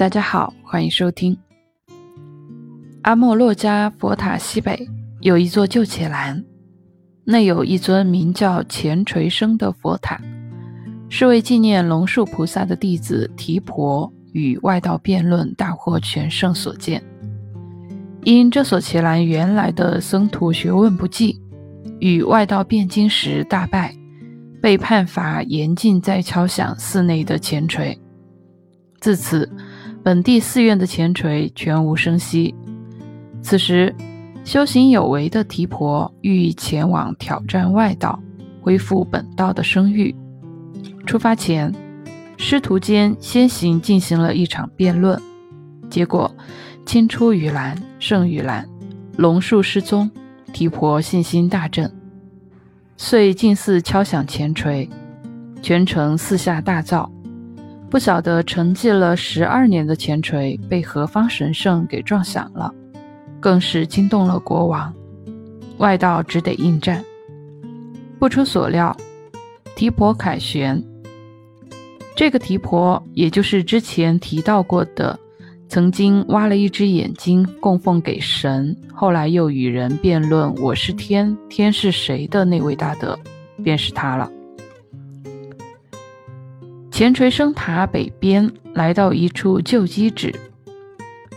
大家好，欢迎收听。阿莫洛迦佛塔西北有一座旧伽蓝，内有一尊名叫钱垂生的佛塔，是为纪念龙树菩萨的弟子提婆与外道辩论大获全胜所建。因这所伽蓝原来的僧徒学问不济，与外道辩经时大败，被判罚严禁再敲响寺内的前锤。自此，本地寺院的钱锤全无声息。此时，修行有为的提婆欲前往挑战外道，恢复本道的声誉。出发前，师徒间先行进行了一场辩论，结果青出于蓝胜于蓝，龙树失踪，提婆信心大振，遂进寺敲响前锤，全城四下大噪。不晓得沉寂了十二年的钱锤被何方神圣给撞响了，更是惊动了国王。外道只得应战。不出所料，提婆凯旋。这个提婆，也就是之前提到过的，曾经挖了一只眼睛供奉给神，后来又与人辩论“我是天，天是谁”的那位大德，便是他了。前垂生塔北边来到一处旧基址，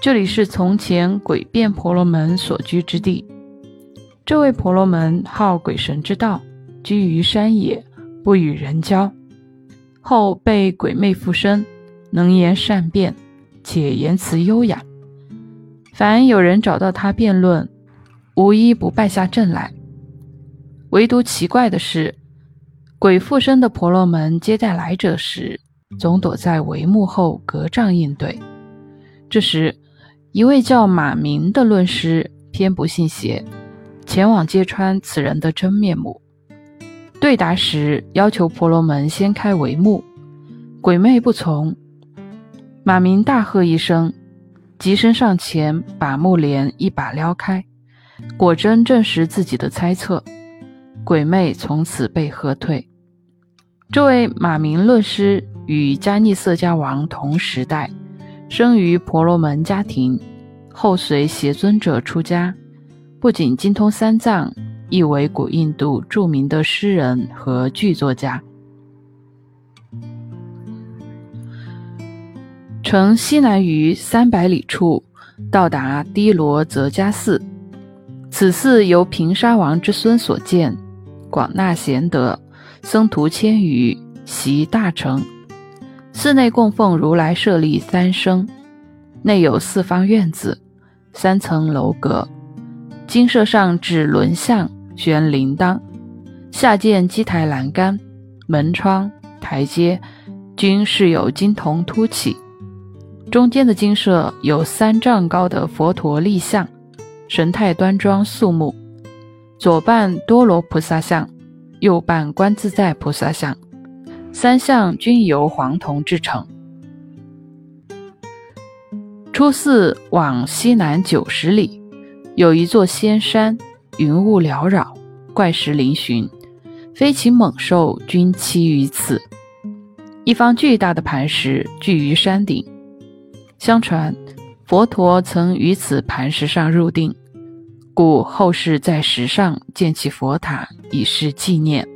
这里是从前鬼变婆罗门所居之地。这位婆罗门好鬼神之道，居于山野，不与人交。后被鬼魅附身，能言善辩，且言辞优雅。凡有人找到他辩论，无一不败下阵来。唯独奇怪的是。鬼附身的婆罗门接待来者时，总躲在帷幕后隔障应对。这时，一位叫马明的论师偏不信邪，前往揭穿此人的真面目。对答时，要求婆罗门掀开帷幕，鬼魅不从。马明大喝一声，急身上前把幕帘一把撩开，果真证实自己的猜测，鬼魅从此被喝退。这位马明乐师与迦尼色迦王同时代，生于婆罗门家庭，后随邪尊者出家，不仅精通三藏，亦为古印度著名的诗人和剧作家。乘西南隅三百里处，到达低罗泽迦寺。此寺由平沙王之孙所建，广纳贤德。僧徒千余，习大成。寺内供奉如来舍利三生，内有四方院子，三层楼阁，金舍上置轮像，悬铃铛，下建基台栏杆，门窗台阶均饰有金铜凸起。中间的金舍有三丈高的佛陀立像，神态端庄肃穆，左半多罗菩萨像。右半观自在菩萨像，三像均由黄铜制成。初寺往西南九十里，有一座仙山，云雾缭绕，怪石嶙峋，飞禽猛兽均栖于此。一方巨大的磐石聚于山顶，相传佛陀曾于此磐石上入定。故后世在石上建起佛塔，以示纪念。